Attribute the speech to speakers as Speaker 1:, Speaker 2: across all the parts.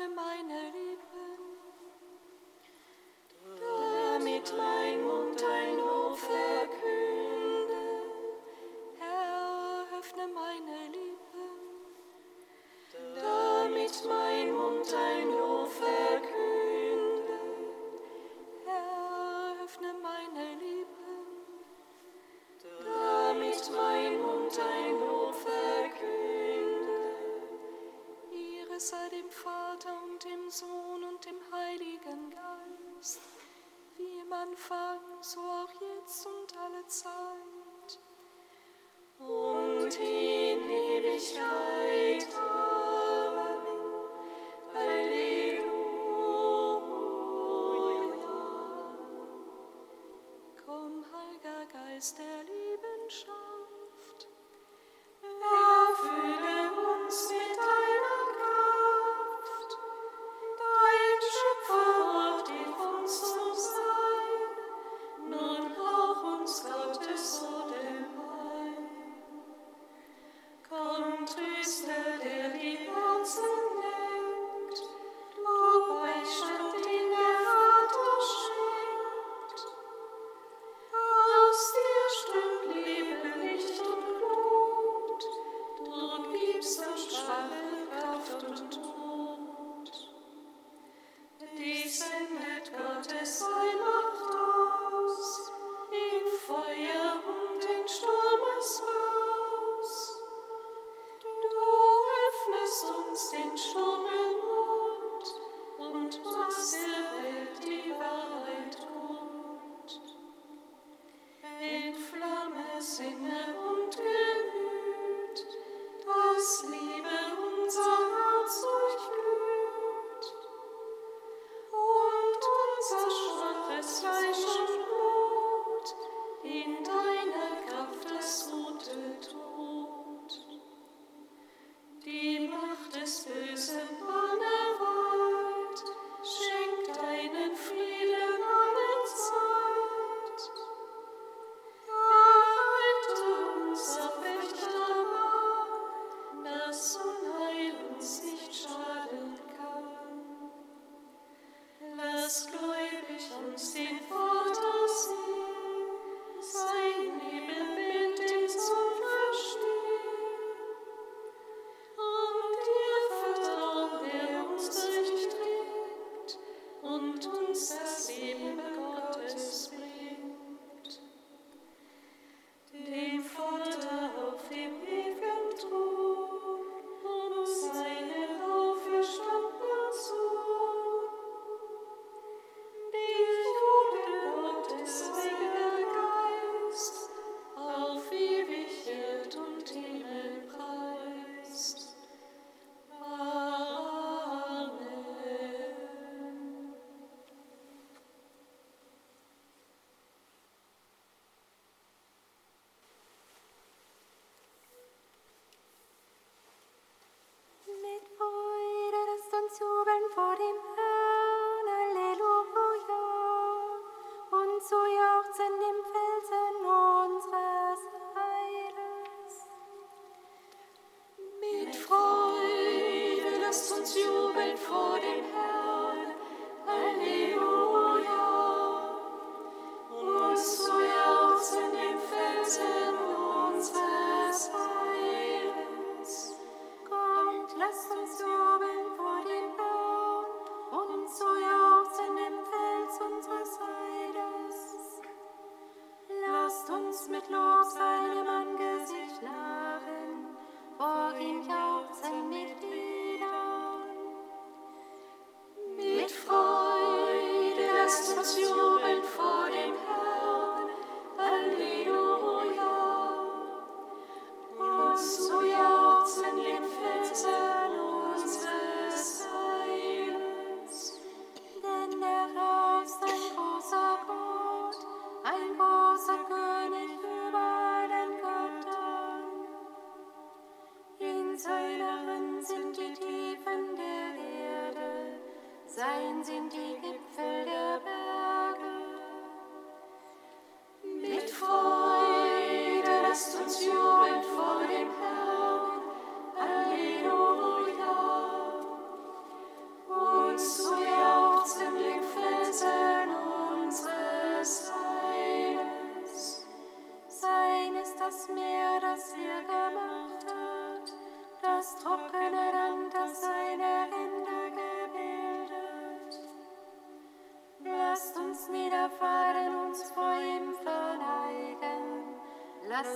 Speaker 1: ordne meine stand.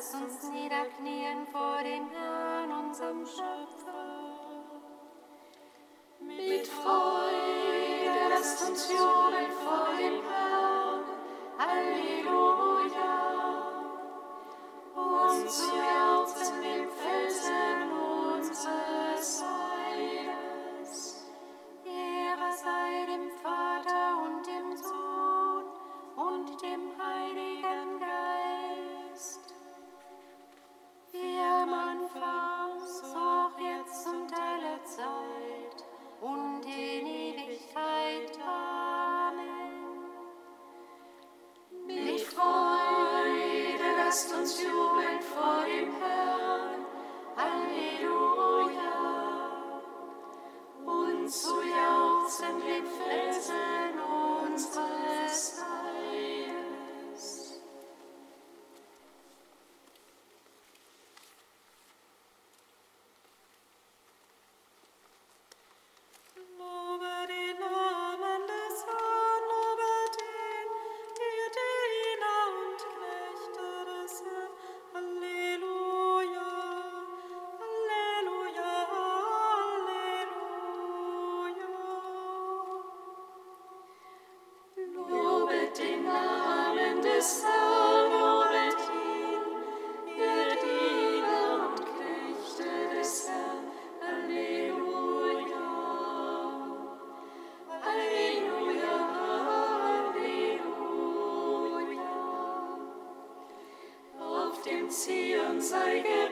Speaker 1: Lass uns niederknien vor dem Herrn, unserem Schöpfer. Mit Freude lasst uns jubeln vor dem Herrn. distance to Zeigen.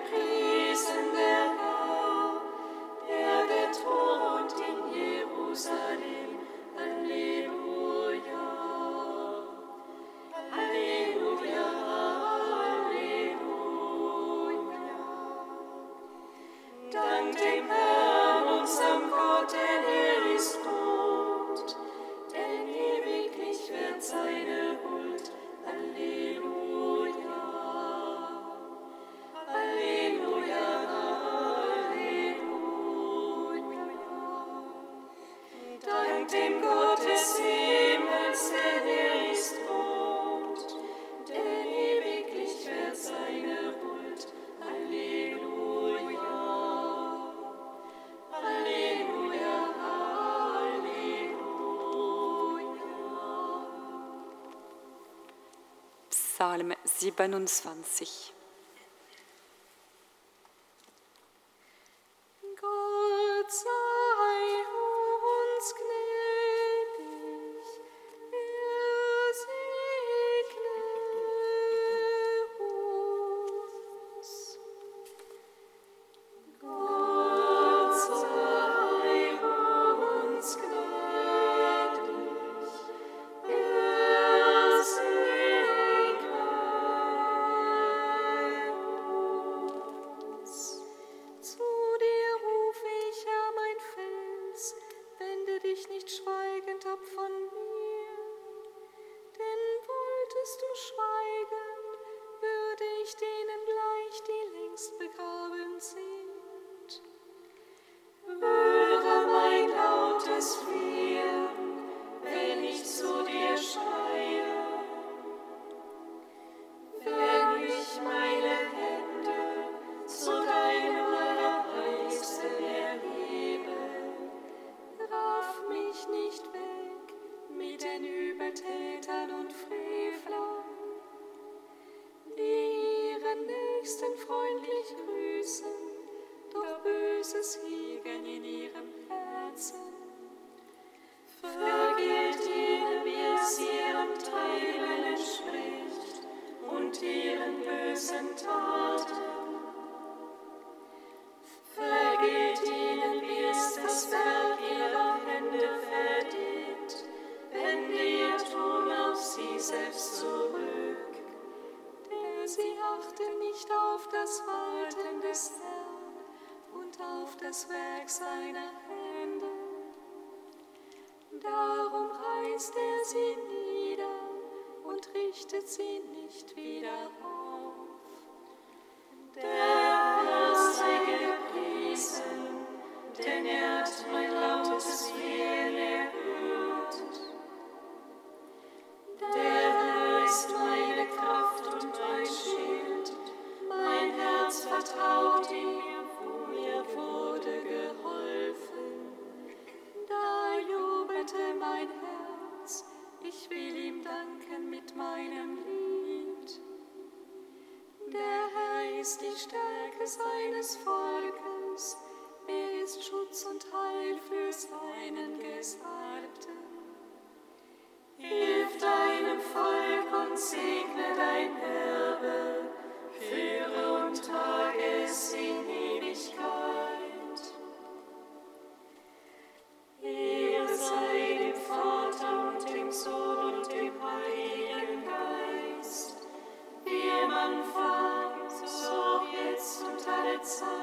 Speaker 2: Psalm 27.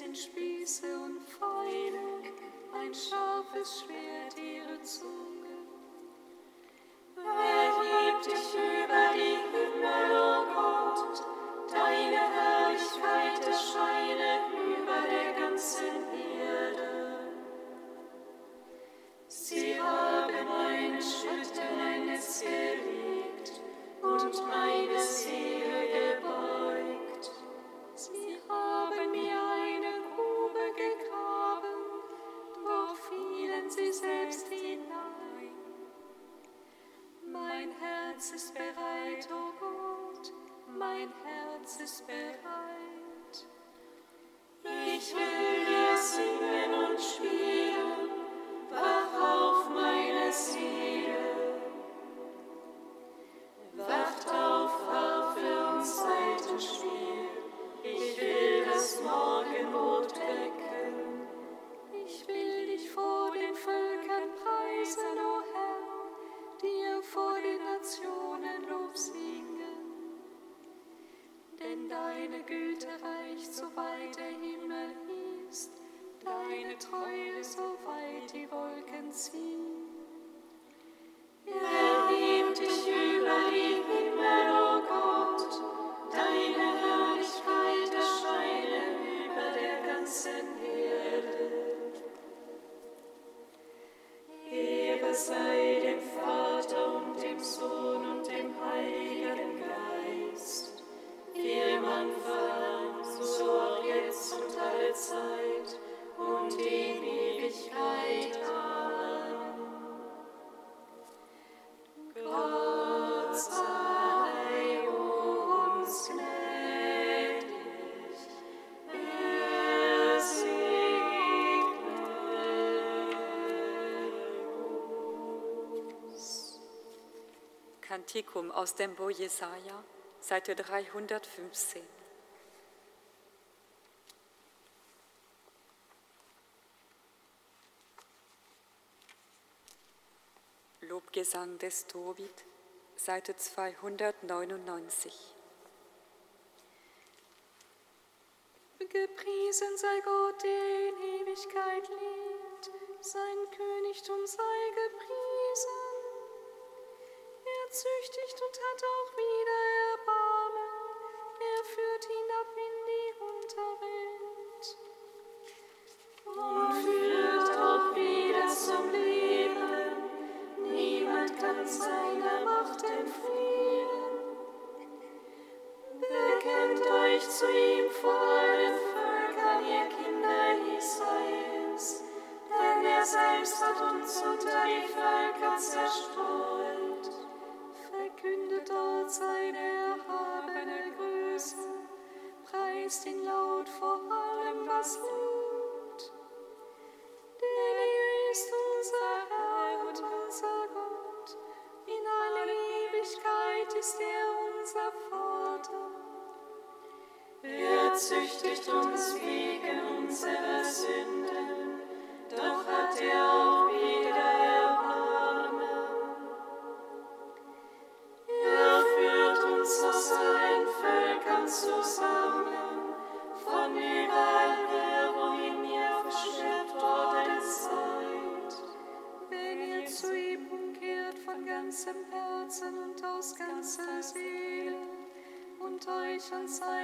Speaker 3: sind
Speaker 1: Spieße und Pfeile, ein scharfes Schwert ihre Zunge.
Speaker 2: Kantikum aus dem Bo Jesaja, Seite 315. Lobgesang des Tobit, Seite 299.
Speaker 1: Gepriesen sei Gott, der in Ewigkeit lebt, sein Königtum sei gepriesen gezüchtigt und hat auch wieder Erbarmen. Er führt ihn ab in die Unterwelt
Speaker 4: und führt auch wieder zum Leben. Niemand kann seiner Macht entfliehen. Bekennt euch zu ihm vor allen Völkern, ihr Kinder Israels, denn er selbst hat uns unter die Völker
Speaker 1: zerstört.
Speaker 3: preist ihn laut vor allem, was lebt. Denn er ist unser Herr und unser Gott. In aller Ewigkeit ist er unser Vater.
Speaker 1: Er züchtigt uns wegen unserer Sünden, doch hat er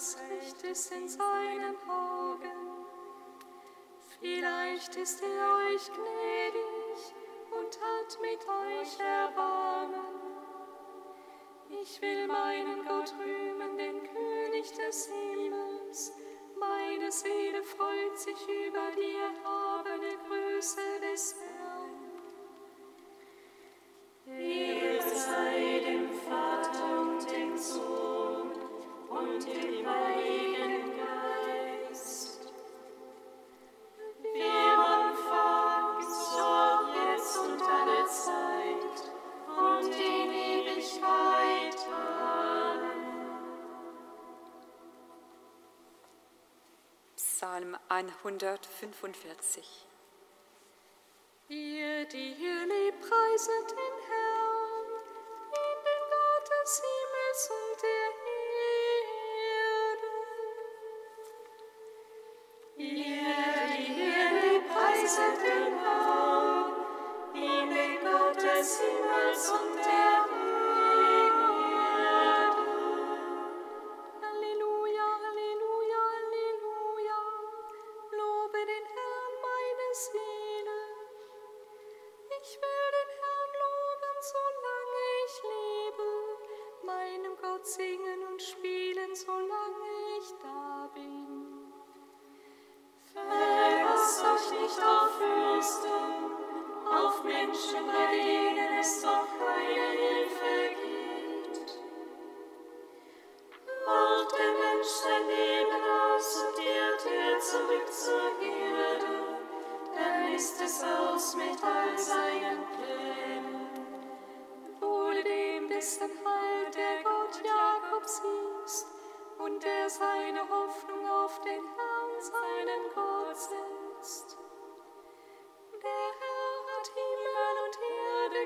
Speaker 1: was
Speaker 3: recht ist in seinen Augen. Vielleicht ist er euch gnädig und hat mit euch Erbarmen. Ich will meinen Gott rühmen, den König des Himmels. Meine Seele freut sich über
Speaker 2: dir, 145.
Speaker 3: Ihr, die hier lieb preiset in singen.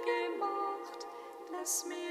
Speaker 3: gemacht,
Speaker 1: lass mich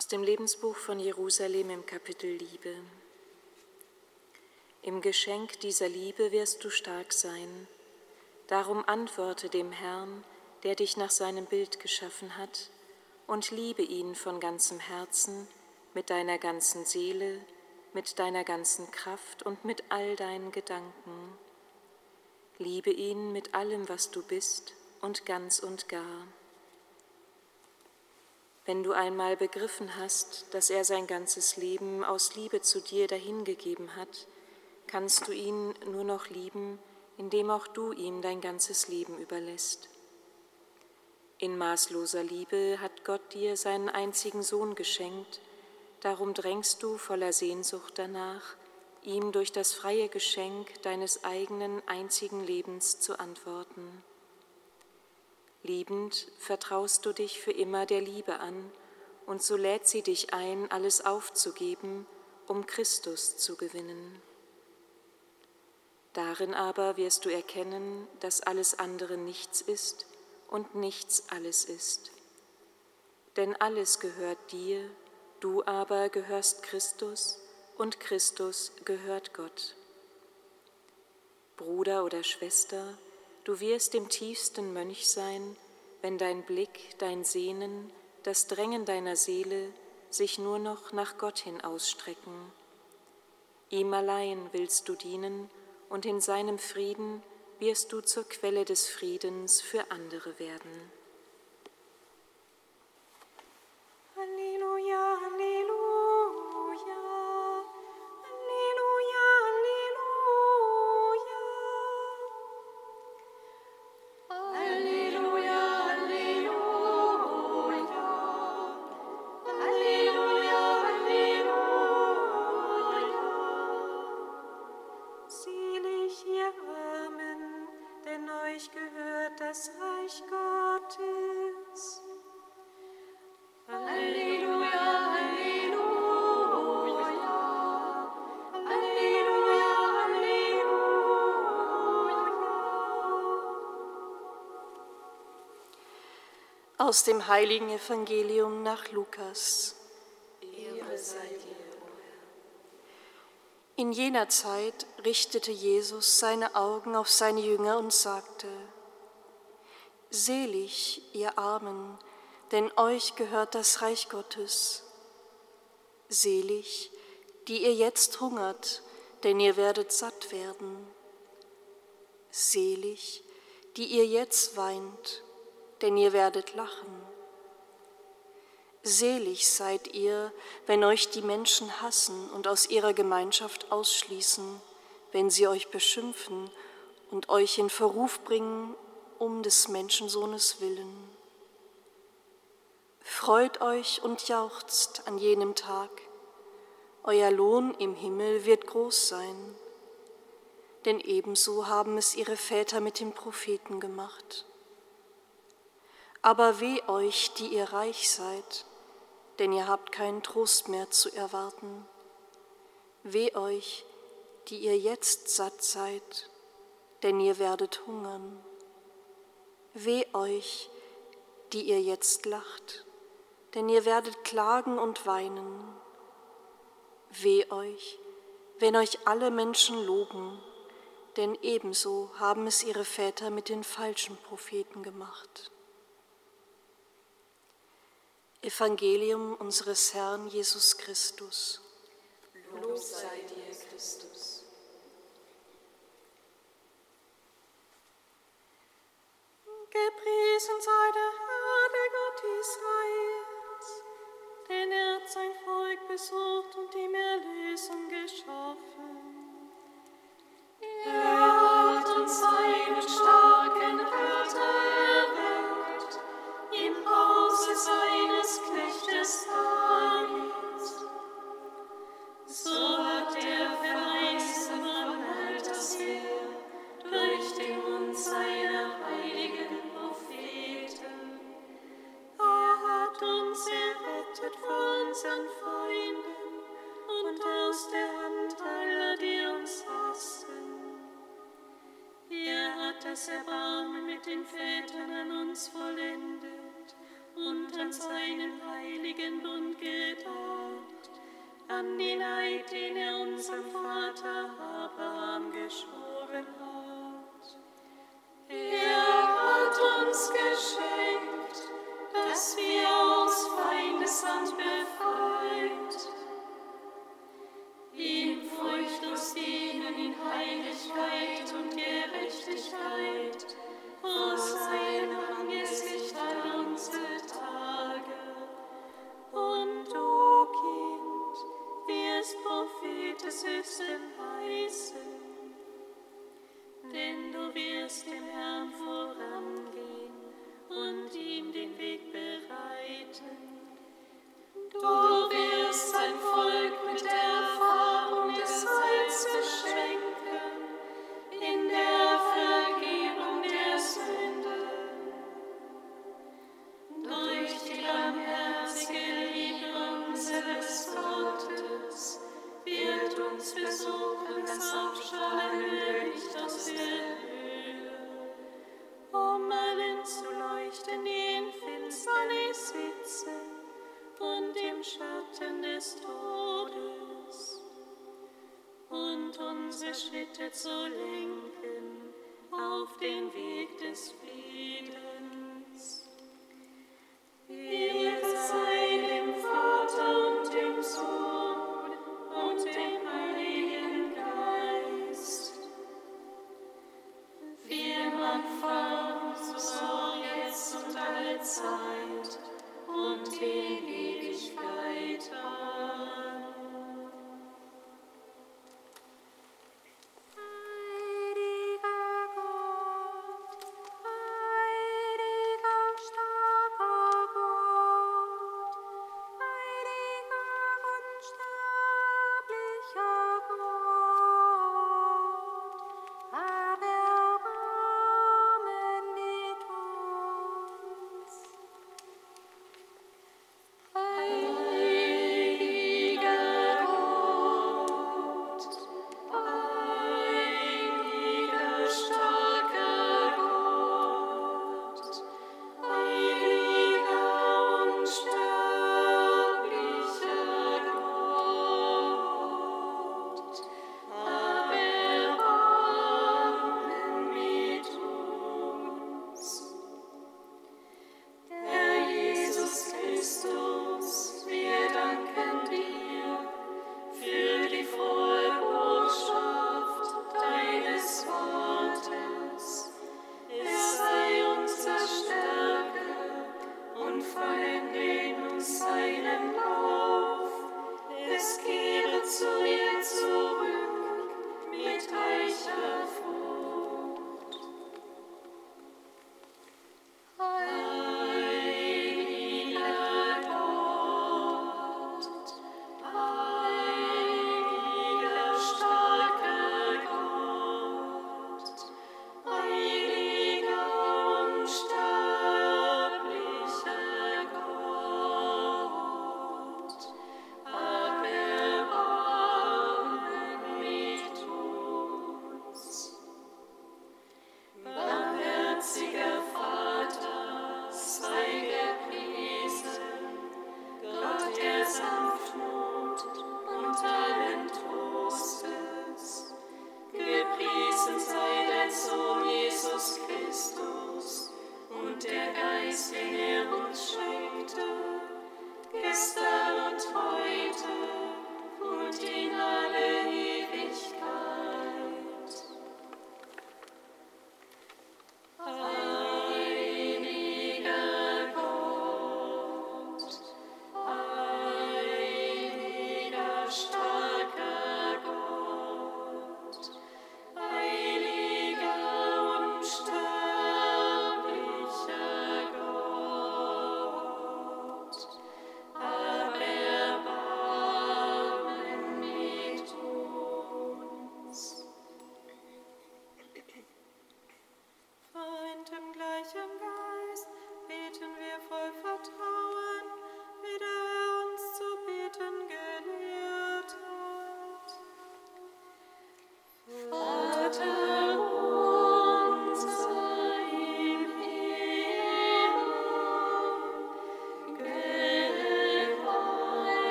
Speaker 5: Aus dem Lebensbuch von Jerusalem im Kapitel Liebe. Im Geschenk dieser Liebe wirst du stark sein. Darum antworte dem Herrn, der dich nach seinem Bild geschaffen hat, und liebe ihn von ganzem Herzen, mit deiner ganzen Seele, mit deiner ganzen Kraft und mit all deinen Gedanken. Liebe ihn mit allem, was du bist und ganz und gar. Wenn du einmal begriffen hast, dass er sein ganzes Leben aus Liebe zu dir dahingegeben hat, kannst du ihn nur noch lieben, indem auch du ihm dein ganzes Leben überlässt. In maßloser Liebe hat Gott dir seinen einzigen Sohn geschenkt, darum drängst du voller Sehnsucht danach, ihm durch das freie Geschenk deines eigenen einzigen Lebens zu antworten. Liebend vertraust du dich für immer der Liebe an, und so lädt sie dich ein, alles aufzugeben, um Christus zu gewinnen. Darin aber wirst du erkennen, dass alles andere nichts ist und nichts alles ist. Denn alles gehört dir, du aber gehörst Christus und Christus gehört Gott. Bruder oder Schwester, Du wirst im tiefsten Mönch sein, wenn dein Blick, dein Sehnen, das Drängen deiner Seele sich nur noch nach Gott hin ausstrecken. Ihm allein willst du dienen und in seinem Frieden wirst du zur Quelle des Friedens für andere werden.
Speaker 3: Halleluja, Halleluja.
Speaker 5: Aus dem heiligen Evangelium nach Lukas.
Speaker 1: Ehre sei dir, Herr.
Speaker 5: In jener Zeit richtete Jesus seine Augen auf seine Jünger und sagte, Selig, ihr Armen, denn euch gehört das Reich Gottes. Selig, die ihr jetzt hungert, denn ihr werdet satt werden. Selig, die ihr jetzt weint, denn ihr werdet lachen. Selig seid ihr, wenn euch die Menschen hassen und aus ihrer Gemeinschaft ausschließen, wenn sie euch beschimpfen und euch in Verruf bringen um des Menschensohnes willen. Freut euch und jauchzt an jenem Tag, euer Lohn im Himmel wird groß sein, denn ebenso haben es ihre Väter mit den Propheten gemacht. Aber weh euch, die ihr reich seid, denn ihr habt keinen Trost mehr zu erwarten. Weh euch, die ihr jetzt satt seid, denn ihr werdet hungern. Weh euch, die ihr jetzt lacht, denn ihr werdet klagen und weinen. Weh euch, wenn euch alle Menschen loben, denn ebenso haben es ihre Väter mit den falschen Propheten gemacht. Evangelium unseres Herrn Jesus Christus.
Speaker 1: Lob sei dir, Christus.
Speaker 3: Gepriesen sei der Herr, der Gott Israels, denn er hat sein Volk besucht und ihm Erlösung geschaffen.
Speaker 1: Er hat uns seinen starken Retter das Erbarmen mit den Vätern an uns vollendet und an seinen heiligen Bund gedacht, an den Eid, den er unserem Vater Abraham geschworen hat. Er hat uns geschenkt, dass wir aus Feindeshand befreit, ihm furchtlos dienen in Heiligkeit und Gerechtigkeit, vor sein Prophetes Hüsten heißen, denn du wirst dem Herrn vorangehen und ihm den Weg bereiten. Du wirst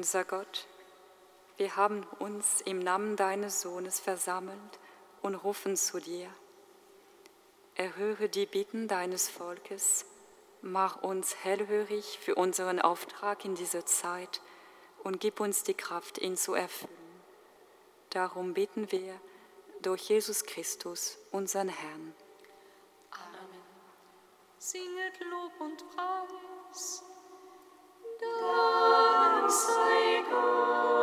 Speaker 1: unser Gott, wir haben uns im Namen deines Sohnes versammelt und rufen zu dir. Erhöre die Bitten deines Volkes, mach uns hellhörig für unseren Auftrag in dieser Zeit und gib uns die Kraft, ihn zu erfüllen. Darum bitten wir durch Jesus Christus, unseren Herrn.
Speaker 6: Amen. Singet Lob und Preis.
Speaker 7: visai gal.